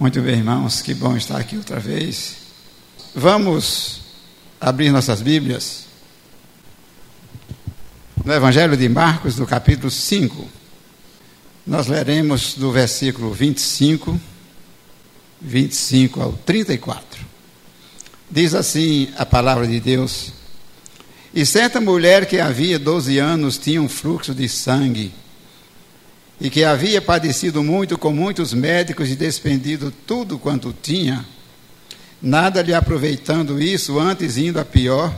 Muito bem, irmãos, que bom estar aqui outra vez. Vamos abrir nossas Bíblias no Evangelho de Marcos, no capítulo 5. Nós leremos do versículo 25, 25 ao 34. Diz assim a palavra de Deus: E certa mulher que havia 12 anos tinha um fluxo de sangue e que havia padecido muito com muitos médicos e despendido tudo quanto tinha, nada lhe aproveitando isso, antes indo a pior,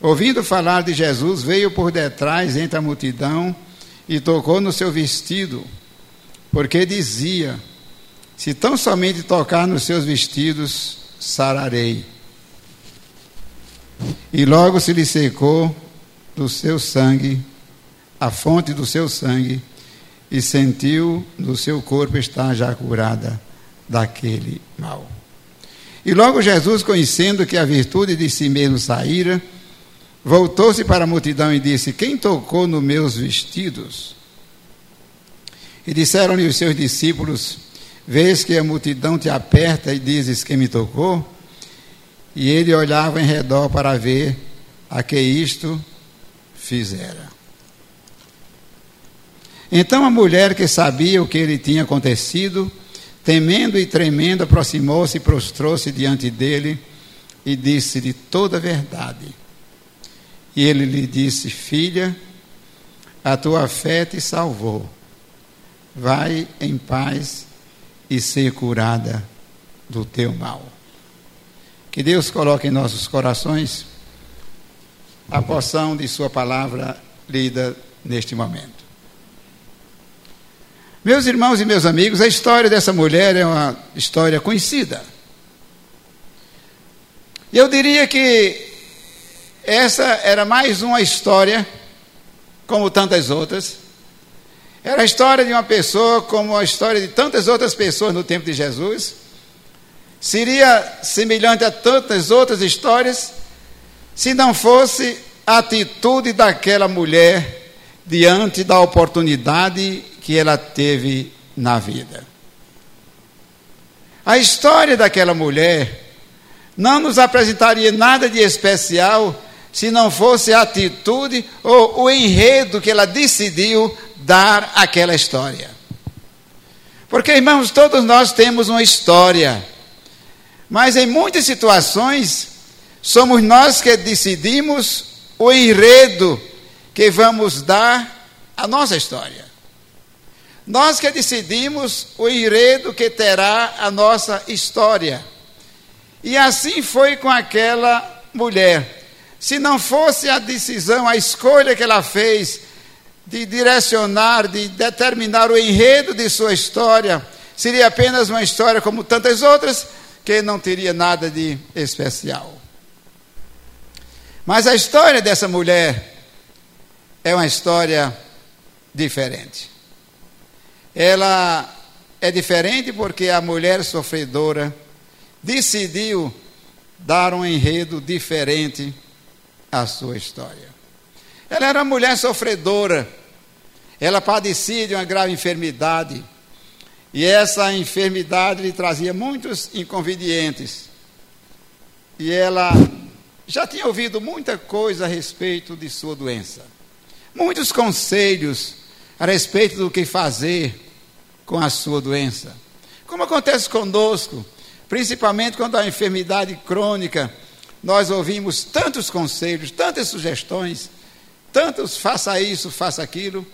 ouvindo falar de Jesus, veio por detrás entre a multidão e tocou no seu vestido, porque dizia: Se tão somente tocar nos seus vestidos, sararei. E logo se lhe secou do seu sangue, a fonte do seu sangue, e sentiu no seu corpo estar já curada daquele mal. E logo Jesus, conhecendo que a virtude de si mesmo saíra, voltou-se para a multidão e disse: Quem tocou nos meus vestidos? E disseram-lhe os seus discípulos: Vês que a multidão te aperta e dizes: Quem me tocou? E ele olhava em redor para ver a que isto fizera. Então a mulher que sabia o que lhe tinha acontecido, temendo e tremendo, aproximou-se e prostrou-se diante dele e disse-lhe toda a verdade. E ele lhe disse: Filha, a tua fé te salvou. Vai em paz e ser curada do teu mal. Que Deus coloque em nossos corações a porção de Sua palavra lida neste momento. Meus irmãos e meus amigos, a história dessa mulher é uma história conhecida. Eu diria que essa era mais uma história, como tantas outras. Era a história de uma pessoa, como a história de tantas outras pessoas no tempo de Jesus. Seria semelhante a tantas outras histórias, se não fosse a atitude daquela mulher diante da oportunidade que ela teve na vida. A história daquela mulher não nos apresentaria nada de especial se não fosse a atitude ou o enredo que ela decidiu dar àquela história. Porque, irmãos, todos nós temos uma história, mas em muitas situações somos nós que decidimos o enredo que vamos dar à nossa história. Nós que decidimos o enredo que terá a nossa história. E assim foi com aquela mulher. Se não fosse a decisão, a escolha que ela fez de direcionar, de determinar o enredo de sua história, seria apenas uma história como tantas outras, que não teria nada de especial. Mas a história dessa mulher é uma história diferente ela é diferente porque a mulher sofredora decidiu dar um enredo diferente à sua história. Ela era uma mulher sofredora, ela padecia de uma grave enfermidade, e essa enfermidade lhe trazia muitos inconvenientes. E ela já tinha ouvido muita coisa a respeito de sua doença, muitos conselhos a respeito do que fazer com a sua doença. Como acontece conosco, principalmente quando há enfermidade crônica, nós ouvimos tantos conselhos, tantas sugestões, tantos faça isso, faça aquilo,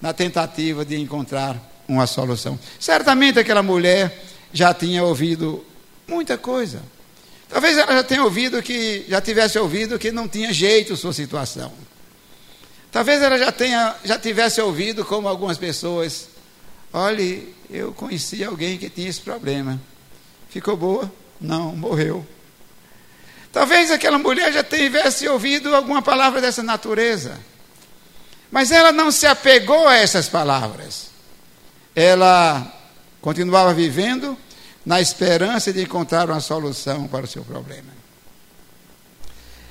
na tentativa de encontrar uma solução. Certamente aquela mulher já tinha ouvido muita coisa. Talvez ela já tenha ouvido que, já tivesse ouvido que não tinha jeito sua situação. Talvez ela já tenha, já tivesse ouvido como algumas pessoas Olhe, eu conheci alguém que tinha esse problema. Ficou boa? Não, morreu. Talvez aquela mulher já tivesse ouvido alguma palavra dessa natureza. Mas ela não se apegou a essas palavras. Ela continuava vivendo na esperança de encontrar uma solução para o seu problema.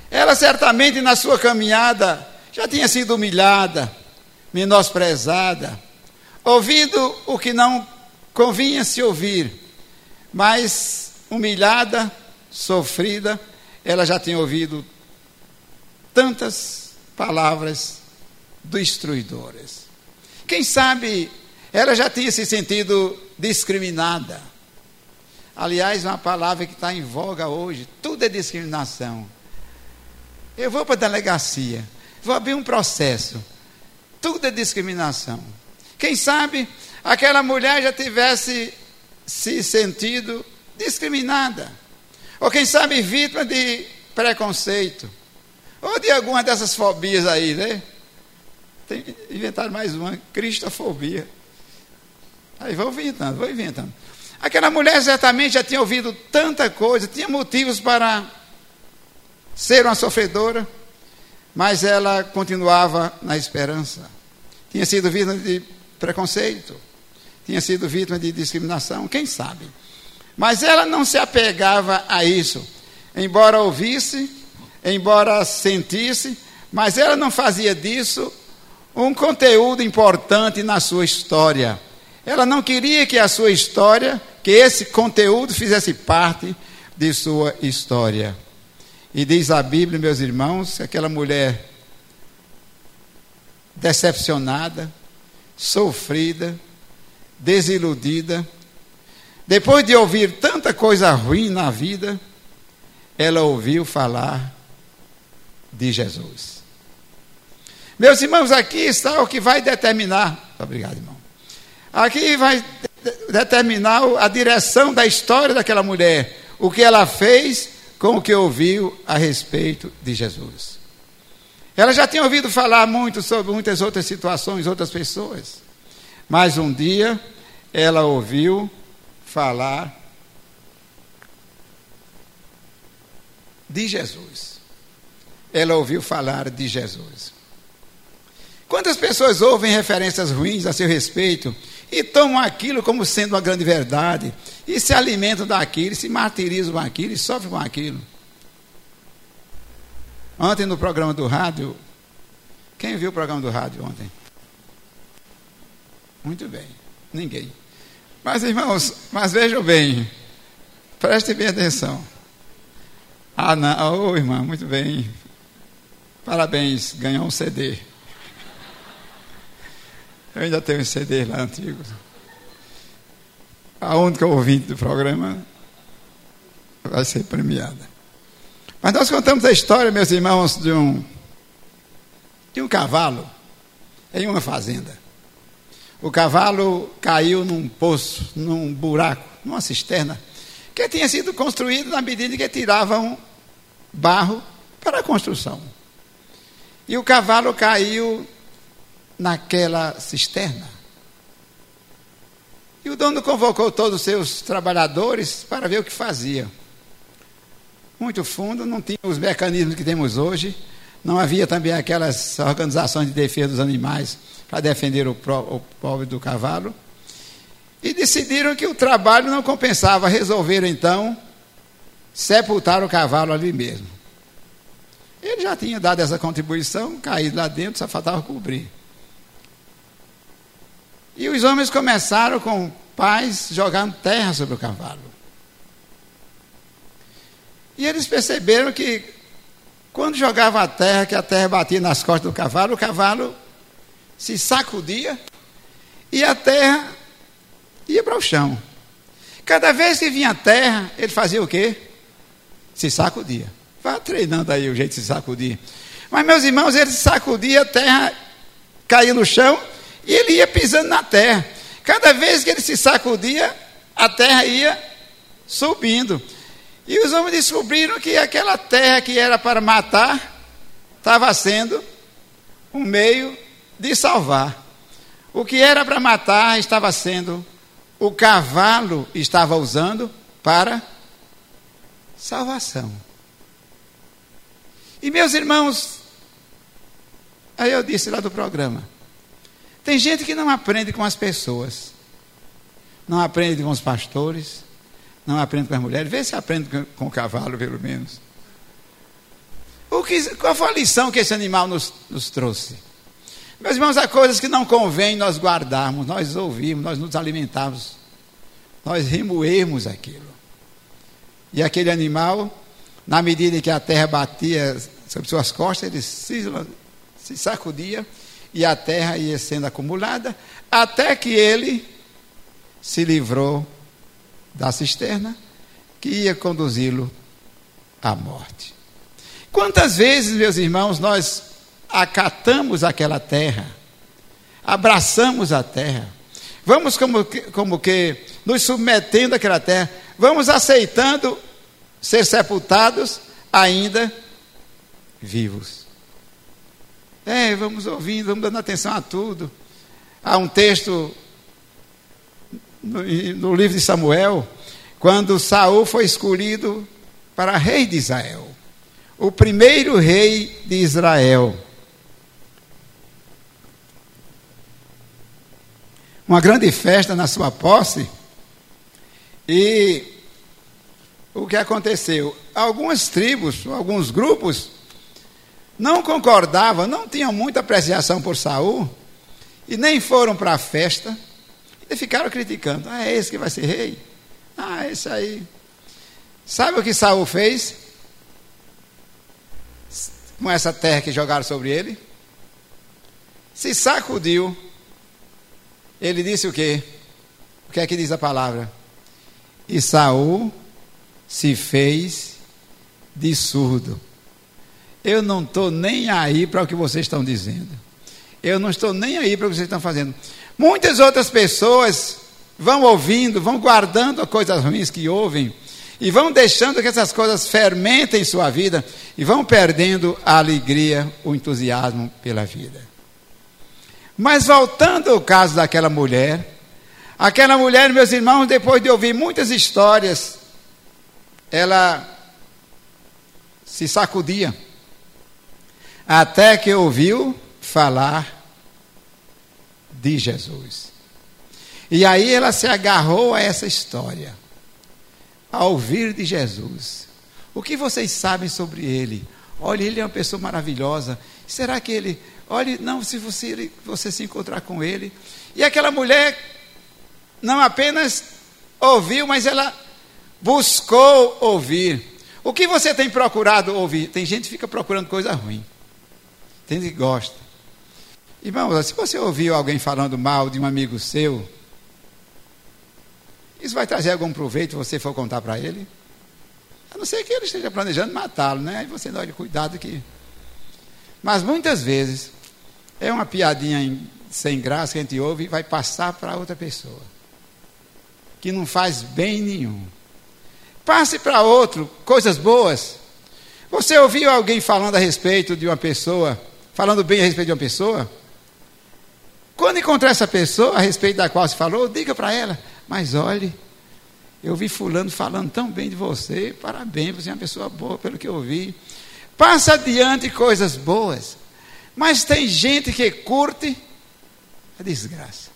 Ela certamente na sua caminhada já tinha sido humilhada, menosprezada, ouvido o que não convinha se ouvir, mas humilhada, sofrida, ela já tinha ouvido tantas palavras destruidoras. Quem sabe ela já tinha se sentido discriminada. Aliás, uma palavra que está em voga hoje: tudo é discriminação. Eu vou para a delegacia, vou abrir um processo. Tudo é discriminação. Quem sabe aquela mulher já tivesse se sentido discriminada. Ou quem sabe vítima de preconceito. Ou de alguma dessas fobias aí, né? Tem, inventaram mais uma, cristofobia. Aí vou inventando, vou inventando. Aquela mulher certamente já tinha ouvido tanta coisa, tinha motivos para ser uma sofredora, mas ela continuava na esperança. Tinha sido vítima de preconceito, tinha sido vítima de discriminação, quem sabe. Mas ela não se apegava a isso, embora ouvisse, embora sentisse, mas ela não fazia disso um conteúdo importante na sua história. Ela não queria que a sua história, que esse conteúdo fizesse parte de sua história. E diz a Bíblia, meus irmãos, que aquela mulher decepcionada, sofrida, desiludida, depois de ouvir tanta coisa ruim na vida, ela ouviu falar de Jesus. Meus irmãos, aqui está o que vai determinar. Obrigado, irmão. Aqui vai determinar a direção da história daquela mulher, o que ela fez com o que ouviu a respeito de Jesus. Ela já tinha ouvido falar muito sobre muitas outras situações, outras pessoas, mas um dia ela ouviu falar de Jesus. Ela ouviu falar de Jesus. Quantas pessoas ouvem referências ruins a seu respeito e tomam aquilo como sendo uma grande verdade, e se alimentam daquilo, se martirizam com aquilo e sofrem com aquilo? Ontem no programa do rádio, quem viu o programa do rádio ontem? Muito bem, ninguém. Mas irmãos, mas vejam bem, prestem bem atenção. Ah, não, oh, irmã, muito bem. Parabéns, ganhou um CD. Eu ainda tenho um CD lá antigo. A única ouvinte do programa vai ser premiada. Mas nós contamos a história, meus irmãos, de um, de um cavalo em uma fazenda. O cavalo caiu num poço, num buraco, numa cisterna, que tinha sido construído na medida que tiravam barro para a construção. E o cavalo caiu naquela cisterna. E o dono convocou todos os seus trabalhadores para ver o que fazia. Muito fundo, não tinha os mecanismos que temos hoje, não havia também aquelas organizações de defesa dos animais para defender o, o pobre do cavalo. E decidiram que o trabalho não compensava, resolveram então sepultar o cavalo ali mesmo. Ele já tinha dado essa contribuição, caído lá dentro, só faltava cobrir. E os homens começaram com pais jogando terra sobre o cavalo. E eles perceberam que quando jogava a terra, que a terra batia nas costas do cavalo, o cavalo se sacudia e a terra ia para o chão. Cada vez que vinha a terra, ele fazia o quê? Se sacudia. Vá treinando aí o jeito de se sacudir. Mas, meus irmãos, ele sacudia, a terra caía no chão e ele ia pisando na terra. Cada vez que ele se sacudia, a terra ia subindo. E os homens descobriram que aquela terra que era para matar, estava sendo um meio de salvar. O que era para matar estava sendo o cavalo estava usando para salvação. E meus irmãos, aí eu disse lá do programa, tem gente que não aprende com as pessoas, não aprende com os pastores, não aprende com as mulheres. Vê se aprende com, com o cavalo, pelo menos. O que, qual foi a lição que esse animal nos, nos trouxe? Meus irmãos, há coisas que não convém nós guardarmos, nós ouvirmos, nós nos alimentarmos nós remoemos aquilo. E aquele animal, na medida que a terra batia sobre suas costas, ele se, se sacudia e a terra ia sendo acumulada, até que ele se livrou da cisterna que ia conduzi-lo à morte. Quantas vezes, meus irmãos, nós acatamos aquela terra, abraçamos a terra, vamos como que, como que nos submetendo àquela terra, vamos aceitando ser sepultados ainda vivos. É, vamos ouvindo, vamos dando atenção a tudo. Há um texto no, no livro de Samuel, quando Saul foi escolhido para rei de Israel, o primeiro rei de Israel. Uma grande festa na sua posse, e o que aconteceu? Algumas tribos, alguns grupos, não concordavam, não tinham muita apreciação por Saul, e nem foram para a festa, e ficaram criticando. Ah, é esse que vai ser rei? Ah, esse aí. Sabe o que Saul fez? Com essa terra que jogaram sobre ele? Se sacudiu. Ele disse o quê? O que é que diz a palavra? E Saul se fez de surdo. Eu não estou nem aí para o que vocês estão dizendo. Eu não estou nem aí para o que vocês estão fazendo. Muitas outras pessoas vão ouvindo, vão guardando coisas ruins que ouvem e vão deixando que essas coisas fermentem sua vida e vão perdendo a alegria, o entusiasmo pela vida. Mas voltando ao caso daquela mulher, aquela mulher, meus irmãos, depois de ouvir muitas histórias, ela se sacudia até que ouviu falar de Jesus. E aí ela se agarrou a essa história, a ouvir de Jesus. O que vocês sabem sobre ele? Olha, ele é uma pessoa maravilhosa. Será que ele. Olha, não, se você, você se encontrar com ele. E aquela mulher não apenas ouviu, mas ela buscou ouvir. O que você tem procurado ouvir? Tem gente que fica procurando coisa ruim. Tem gente que gosta. Irmãos, se você ouviu alguém falando mal de um amigo seu, isso vai trazer algum proveito se você for contar para ele? A não ser que ele esteja planejando matá-lo, né? Aí você dá cuidado que. Mas muitas vezes é uma piadinha sem graça que a gente ouve e vai passar para outra pessoa. Que não faz bem nenhum. Passe para outro coisas boas. Você ouviu alguém falando a respeito de uma pessoa falando bem a respeito de uma pessoa, quando encontrar essa pessoa a respeito da qual se falou, diga para ela: Mas olhe, eu vi Fulano falando tão bem de você, parabéns, você é uma pessoa boa, pelo que eu ouvi. Passa adiante coisas boas, mas tem gente que curte a desgraça.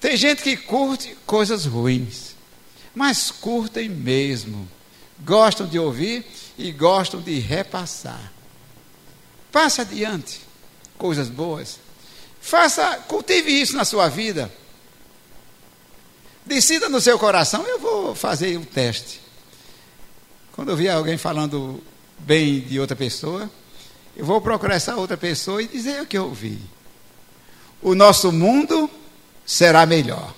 Tem gente que curte coisas ruins, mas curtem mesmo. Gostam de ouvir e gostam de repassar. Passe adiante coisas boas. Faça, cultive isso na sua vida. Decida no seu coração, eu vou fazer um teste. Quando eu vi alguém falando bem de outra pessoa, eu vou procurar essa outra pessoa e dizer o que eu ouvi. O nosso mundo será melhor.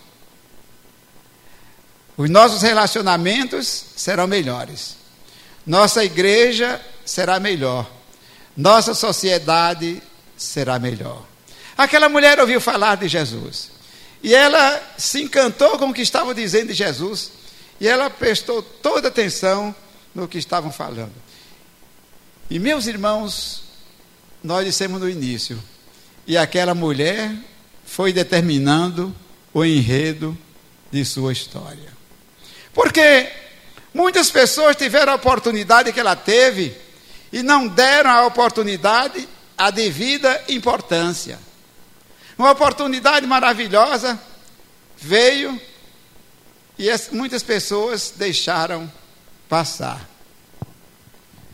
Os nossos relacionamentos serão melhores. Nossa igreja será melhor nossa sociedade será melhor. Aquela mulher ouviu falar de Jesus. E ela se encantou com o que estavam dizendo de Jesus. E ela prestou toda atenção no que estavam falando. E meus irmãos, nós dissemos no início, e aquela mulher foi determinando o enredo de sua história. Porque muitas pessoas tiveram a oportunidade que ela teve e não deram a oportunidade a devida importância. Uma oportunidade maravilhosa veio e muitas pessoas deixaram passar.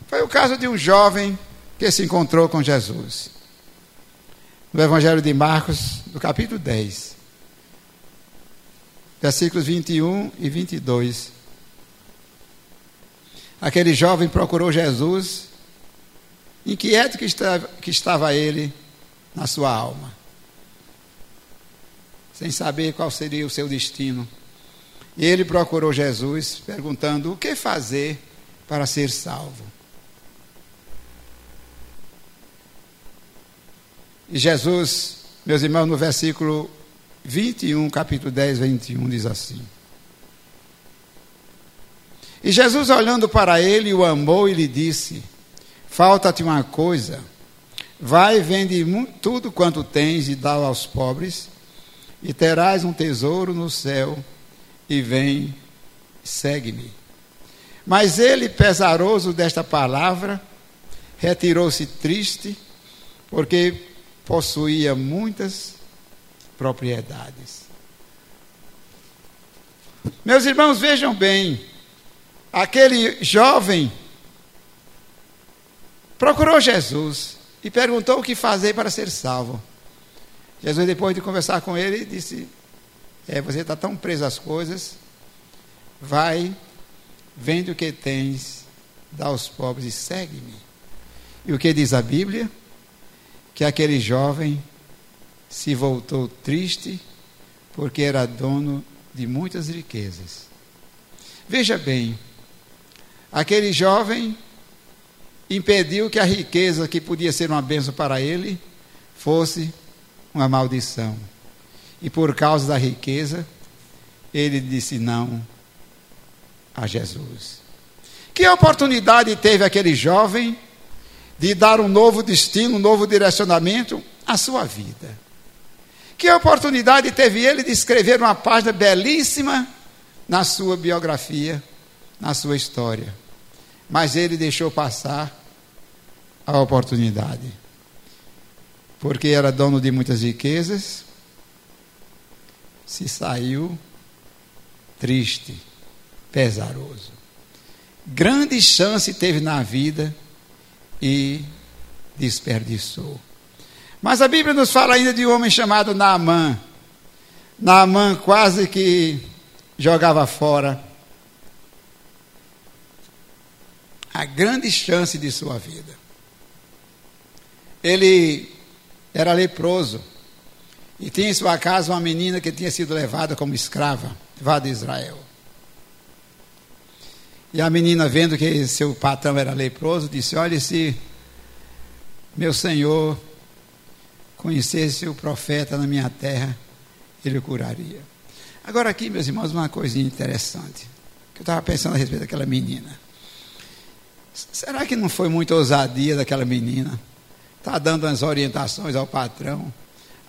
Foi o caso de um jovem que se encontrou com Jesus. No Evangelho de Marcos, no capítulo 10. versículos 21 e 22. Aquele jovem procurou Jesus, inquieto que estava, que estava ele na sua alma, sem saber qual seria o seu destino. E ele procurou Jesus, perguntando: o que fazer para ser salvo? E Jesus, meus irmãos, no versículo 21, capítulo 10, 21, diz assim. E Jesus, olhando para ele, o amou e lhe disse: Falta-te uma coisa. Vai, vende tudo quanto tens e dá aos pobres, e terás um tesouro no céu, e vem, segue-me. Mas ele, pesaroso desta palavra, retirou-se triste, porque possuía muitas propriedades. Meus irmãos, vejam bem, aquele jovem procurou Jesus e perguntou o que fazer para ser salvo. Jesus, depois de conversar com ele, disse: é, Você está tão preso às coisas, vai, vende o que tens, dá aos pobres e segue-me. E o que diz a Bíblia? que aquele jovem se voltou triste porque era dono de muitas riquezas. Veja bem, aquele jovem impediu que a riqueza que podia ser uma bênção para ele fosse uma maldição. E por causa da riqueza, ele disse não a Jesus. Que oportunidade teve aquele jovem de dar um novo destino, um novo direcionamento à sua vida. Que oportunidade teve ele de escrever uma página belíssima na sua biografia, na sua história. Mas ele deixou passar a oportunidade. Porque era dono de muitas riquezas, se saiu triste, pesaroso. Grande chance teve na vida e desperdiçou. Mas a Bíblia nos fala ainda de um homem chamado Naamã. Naamã quase que jogava fora a grande chance de sua vida. Ele era leproso e tinha em sua casa uma menina que tinha sido levada como escrava, levada de Israel. E a menina, vendo que seu patrão era leproso, disse: Olha, se meu senhor conhecesse o profeta na minha terra, ele o curaria. Agora, aqui, meus irmãos, uma coisinha interessante. Que eu estava pensando a respeito daquela menina. Será que não foi muita ousadia daquela menina? Está dando umas orientações ao patrão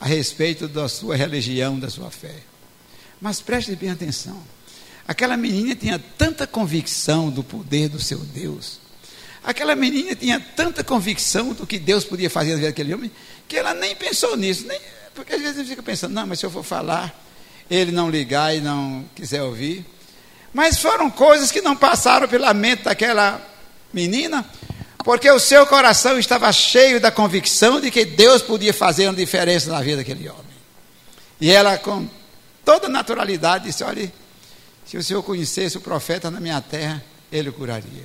a respeito da sua religião, da sua fé. Mas preste bem atenção. Aquela menina tinha tanta convicção do poder do seu Deus. Aquela menina tinha tanta convicção do que Deus podia fazer na vida daquele homem, que ela nem pensou nisso. Nem, porque às vezes a gente fica pensando, não, mas se eu for falar, ele não ligar e não quiser ouvir. Mas foram coisas que não passaram pela mente daquela menina, porque o seu coração estava cheio da convicção de que Deus podia fazer uma diferença na vida daquele homem. E ela, com toda naturalidade, disse: Olha, se o Senhor conhecesse o profeta na minha terra, ele o curaria.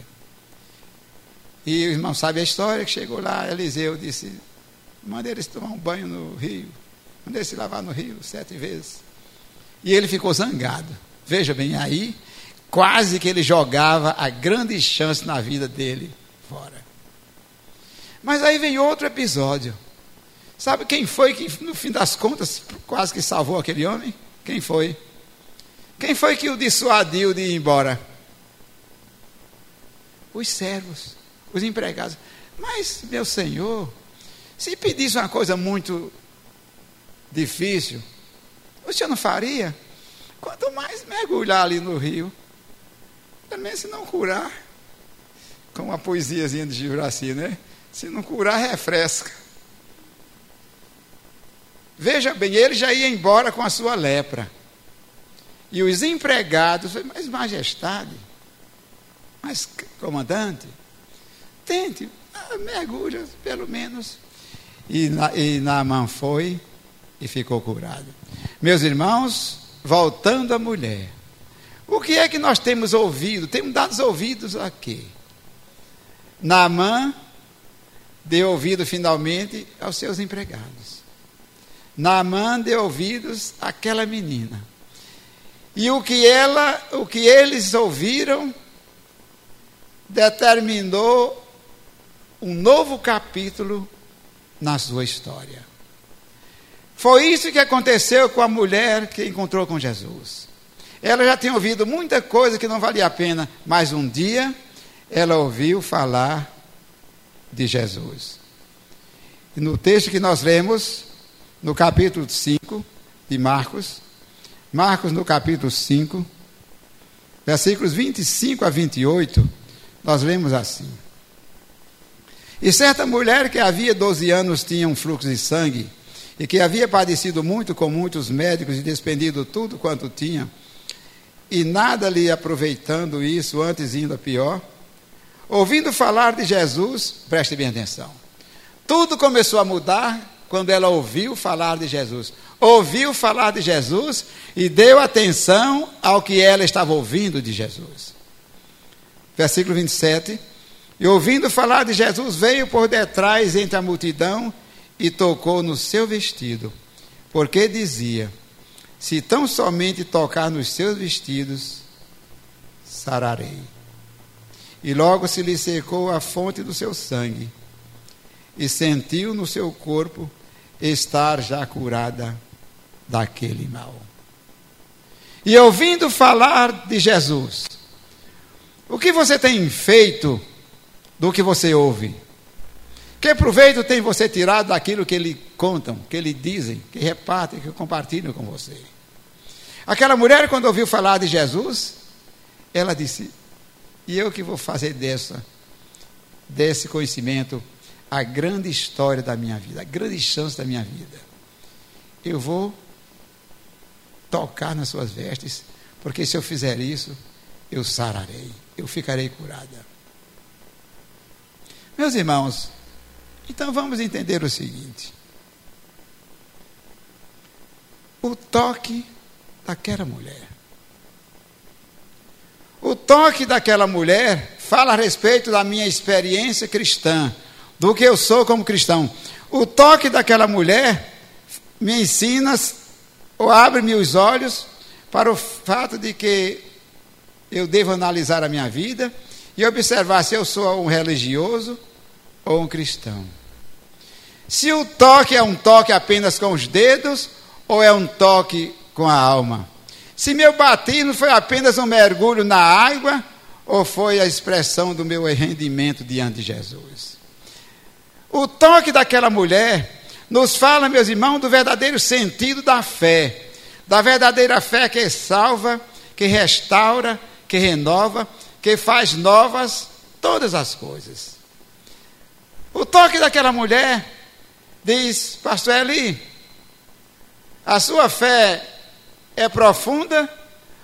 E o irmão sabe a história que chegou lá, Eliseu disse: manda eles tomar um banho no rio, manda eles se lavar no rio sete vezes. E ele ficou zangado. Veja bem, aí quase que ele jogava a grande chance na vida dele fora. Mas aí vem outro episódio. Sabe quem foi que, no fim das contas, quase que salvou aquele homem? Quem foi? Quem foi que o dissuadiu de ir embora? Os servos, os empregados. Mas, meu senhor, se pedisse uma coisa muito difícil, o senhor não faria? Quanto mais mergulhar ali no rio, também se não curar, como a poesiazinha de Giraci, né? Se não curar, refresca. Veja bem, ele já ia embora com a sua lepra. E os empregados, mas majestade, mas comandante, tente, ah, mergulha pelo menos. E, e Naaman foi e ficou curado. Meus irmãos, voltando à mulher. O que é que nós temos ouvido? Temos dado ouvidos a quê? Naamã deu ouvido finalmente aos seus empregados. Naamã deu ouvidos àquela menina. E o que ela, o que eles ouviram determinou um novo capítulo na sua história. Foi isso que aconteceu com a mulher que encontrou com Jesus. Ela já tinha ouvido muita coisa que não valia a pena, mas um dia ela ouviu falar de Jesus. E no texto que nós lemos, no capítulo 5 de Marcos, Marcos no capítulo 5, versículos 25 a 28, nós lemos assim. E certa mulher que havia 12 anos tinha um fluxo de sangue, e que havia padecido muito com muitos médicos e despendido tudo quanto tinha, e nada lhe aproveitando isso, antes indo a pior, ouvindo falar de Jesus, preste bem atenção. Tudo começou a mudar quando ela ouviu falar de Jesus. Ouviu falar de Jesus e deu atenção ao que ela estava ouvindo de Jesus. Versículo 27. E ouvindo falar de Jesus, veio por detrás entre a multidão e tocou no seu vestido, porque dizia: Se tão somente tocar nos seus vestidos, sararei. E logo se lhe secou a fonte do seu sangue, e sentiu no seu corpo estar já curada daquele mal. E ouvindo falar de Jesus, o que você tem feito do que você ouve? Que proveito tem você tirado daquilo que eles contam, que eles dizem, que repartem, que compartilham com você? Aquela mulher, quando ouviu falar de Jesus, ela disse: E eu que vou fazer dessa, desse conhecimento a grande história da minha vida, a grande chance da minha vida. Eu vou tocar nas suas vestes, porque se eu fizer isso, eu sararei, eu ficarei curada. Meus irmãos, então vamos entender o seguinte: o toque daquela mulher. O toque daquela mulher fala a respeito da minha experiência cristã, do que eu sou como cristão. O toque daquela mulher me ensina ou abre-me os olhos para o fato de que eu devo analisar a minha vida e observar se eu sou um religioso ou um cristão. Se o toque é um toque apenas com os dedos ou é um toque com a alma. Se meu batismo foi apenas um mergulho na água ou foi a expressão do meu rendimento diante de Jesus. O toque daquela mulher nos fala, meus irmãos, do verdadeiro sentido da fé, da verdadeira fé que salva, que restaura, que renova, que faz novas todas as coisas. O toque daquela mulher diz, Pastor Eli, a sua fé é profunda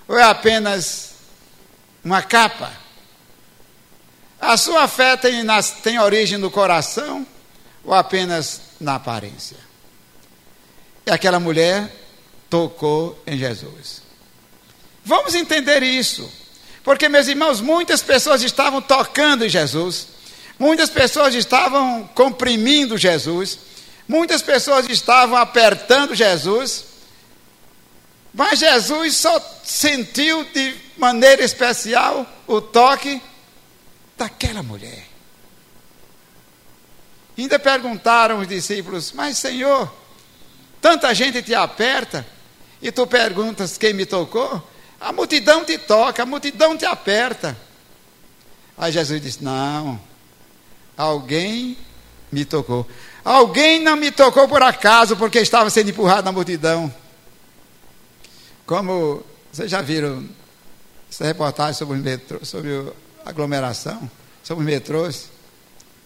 ou é apenas uma capa? A sua fé tem, tem origem no coração ou apenas na aparência? E aquela mulher tocou em Jesus. Vamos entender isso, porque, meus irmãos, muitas pessoas estavam tocando em Jesus Muitas pessoas estavam comprimindo Jesus, muitas pessoas estavam apertando Jesus, mas Jesus só sentiu de maneira especial o toque daquela mulher. Ainda perguntaram os discípulos: Mas Senhor, tanta gente te aperta e tu perguntas quem me tocou? A multidão te toca, a multidão te aperta. Aí Jesus disse: Não, Alguém me tocou. Alguém não me tocou por acaso, porque estava sendo empurrado na multidão. Como vocês já viram essa reportagem sobre, o metrô, sobre aglomeração, sobre os metrôs,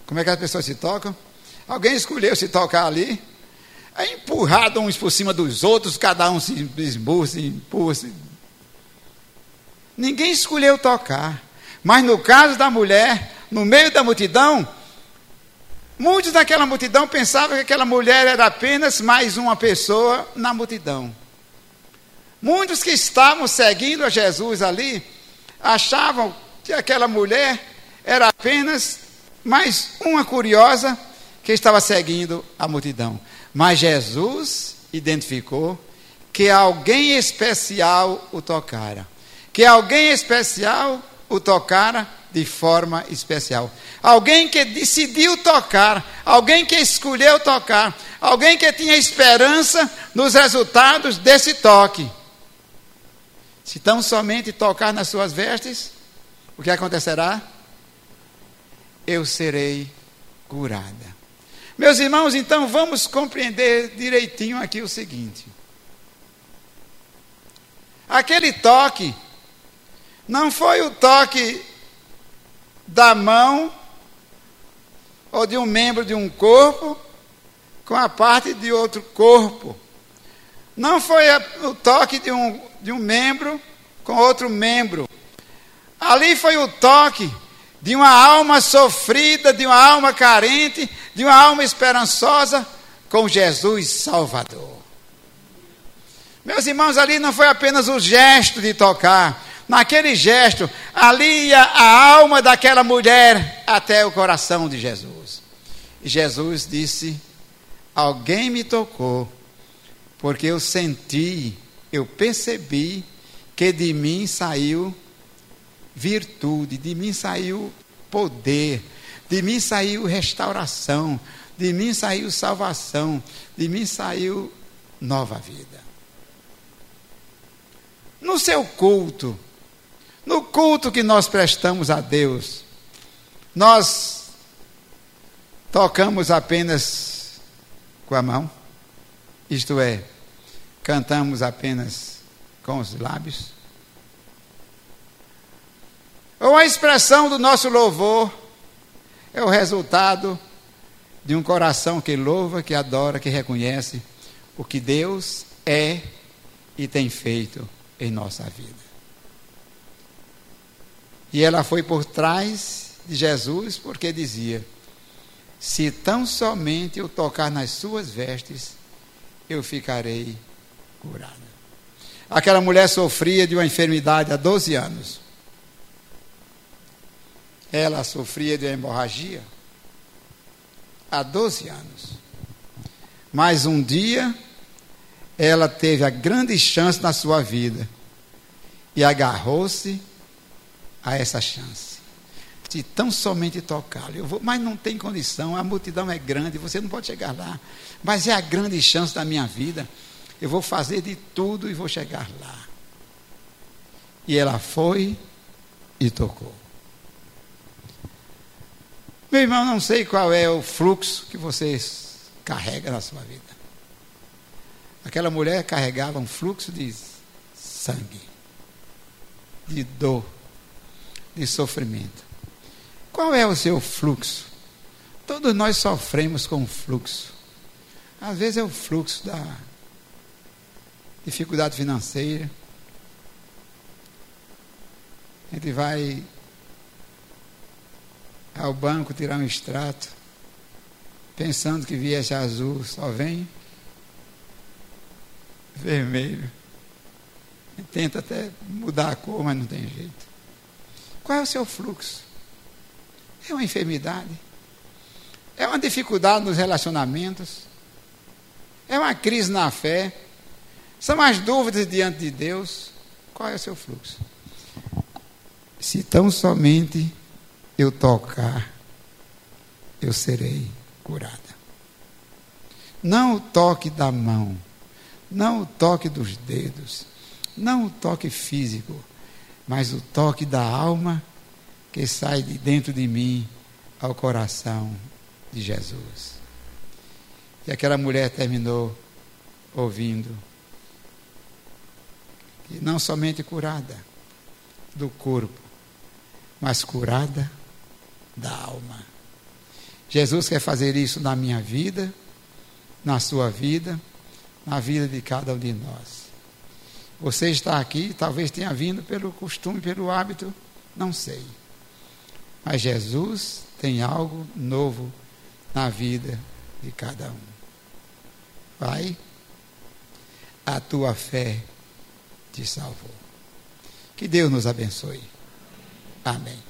como é que as pessoas se tocam? Alguém escolheu se tocar ali, é empurrado uns por cima dos outros, cada um se esmurra, se empurra. Se... Ninguém escolheu tocar. Mas no caso da mulher, no meio da multidão, muitos daquela multidão pensavam que aquela mulher era apenas mais uma pessoa na multidão. Muitos que estavam seguindo a Jesus ali achavam que aquela mulher era apenas mais uma curiosa que estava seguindo a multidão. Mas Jesus identificou que alguém especial o tocara. Que alguém especial o tocara de forma especial. Alguém que decidiu tocar, alguém que escolheu tocar, alguém que tinha esperança nos resultados desse toque. Se tão somente tocar nas suas vestes, o que acontecerá? Eu serei curada. Meus irmãos, então vamos compreender direitinho aqui o seguinte: aquele toque não foi o toque da mão ou de um membro de um corpo com a parte de outro corpo. Não foi o toque de um, de um membro com outro membro. Ali foi o toque de uma alma sofrida, de uma alma carente, de uma alma esperançosa com Jesus Salvador. Meus irmãos, ali não foi apenas o gesto de tocar, naquele gesto, ali ia a alma daquela mulher até o coração de Jesus. E Jesus disse: Alguém me tocou, porque eu senti, eu percebi que de mim saiu virtude, de mim saiu poder, de mim saiu restauração, de mim saiu salvação, de mim saiu nova vida. No seu culto, no culto que nós prestamos a Deus, nós tocamos apenas com a mão, isto é, cantamos apenas com os lábios. Ou a expressão do nosso louvor é o resultado de um coração que louva, que adora, que reconhece o que Deus é e tem feito em nossa vida. E ela foi por trás de Jesus porque dizia: Se tão somente eu tocar nas suas vestes, eu ficarei curada. Aquela mulher sofria de uma enfermidade há 12 anos. Ela sofria de hemorragia há 12 anos. Mas um dia ela teve a grande chance na sua vida e agarrou-se a essa chance de tão somente tocá-lo. Mas não tem condição, a multidão é grande, você não pode chegar lá. Mas é a grande chance da minha vida. Eu vou fazer de tudo e vou chegar lá. E ela foi e tocou. Meu irmão, não sei qual é o fluxo que você carrega na sua vida. Aquela mulher carregava um fluxo de sangue, de dor, de sofrimento. Qual é o seu fluxo? Todos nós sofremos com o fluxo. Às vezes é o fluxo da dificuldade financeira. A gente vai ao banco tirar um extrato, pensando que viesse azul, só vem vermelho. Tenta até mudar a cor, mas não tem jeito. Qual é o seu fluxo? É uma enfermidade? É uma dificuldade nos relacionamentos? É uma crise na fé? São as dúvidas diante de Deus? Qual é o seu fluxo? Se tão somente eu tocar, eu serei curada. Não o toque da mão, não o toque dos dedos, não o toque físico mas o toque da alma que sai de dentro de mim ao coração de Jesus. E aquela mulher terminou ouvindo que não somente curada do corpo, mas curada da alma. Jesus quer fazer isso na minha vida, na sua vida, na vida de cada um de nós. Você está aqui, talvez tenha vindo pelo costume, pelo hábito, não sei. Mas Jesus tem algo novo na vida de cada um. Pai, a tua fé te salvou. Que Deus nos abençoe. Amém.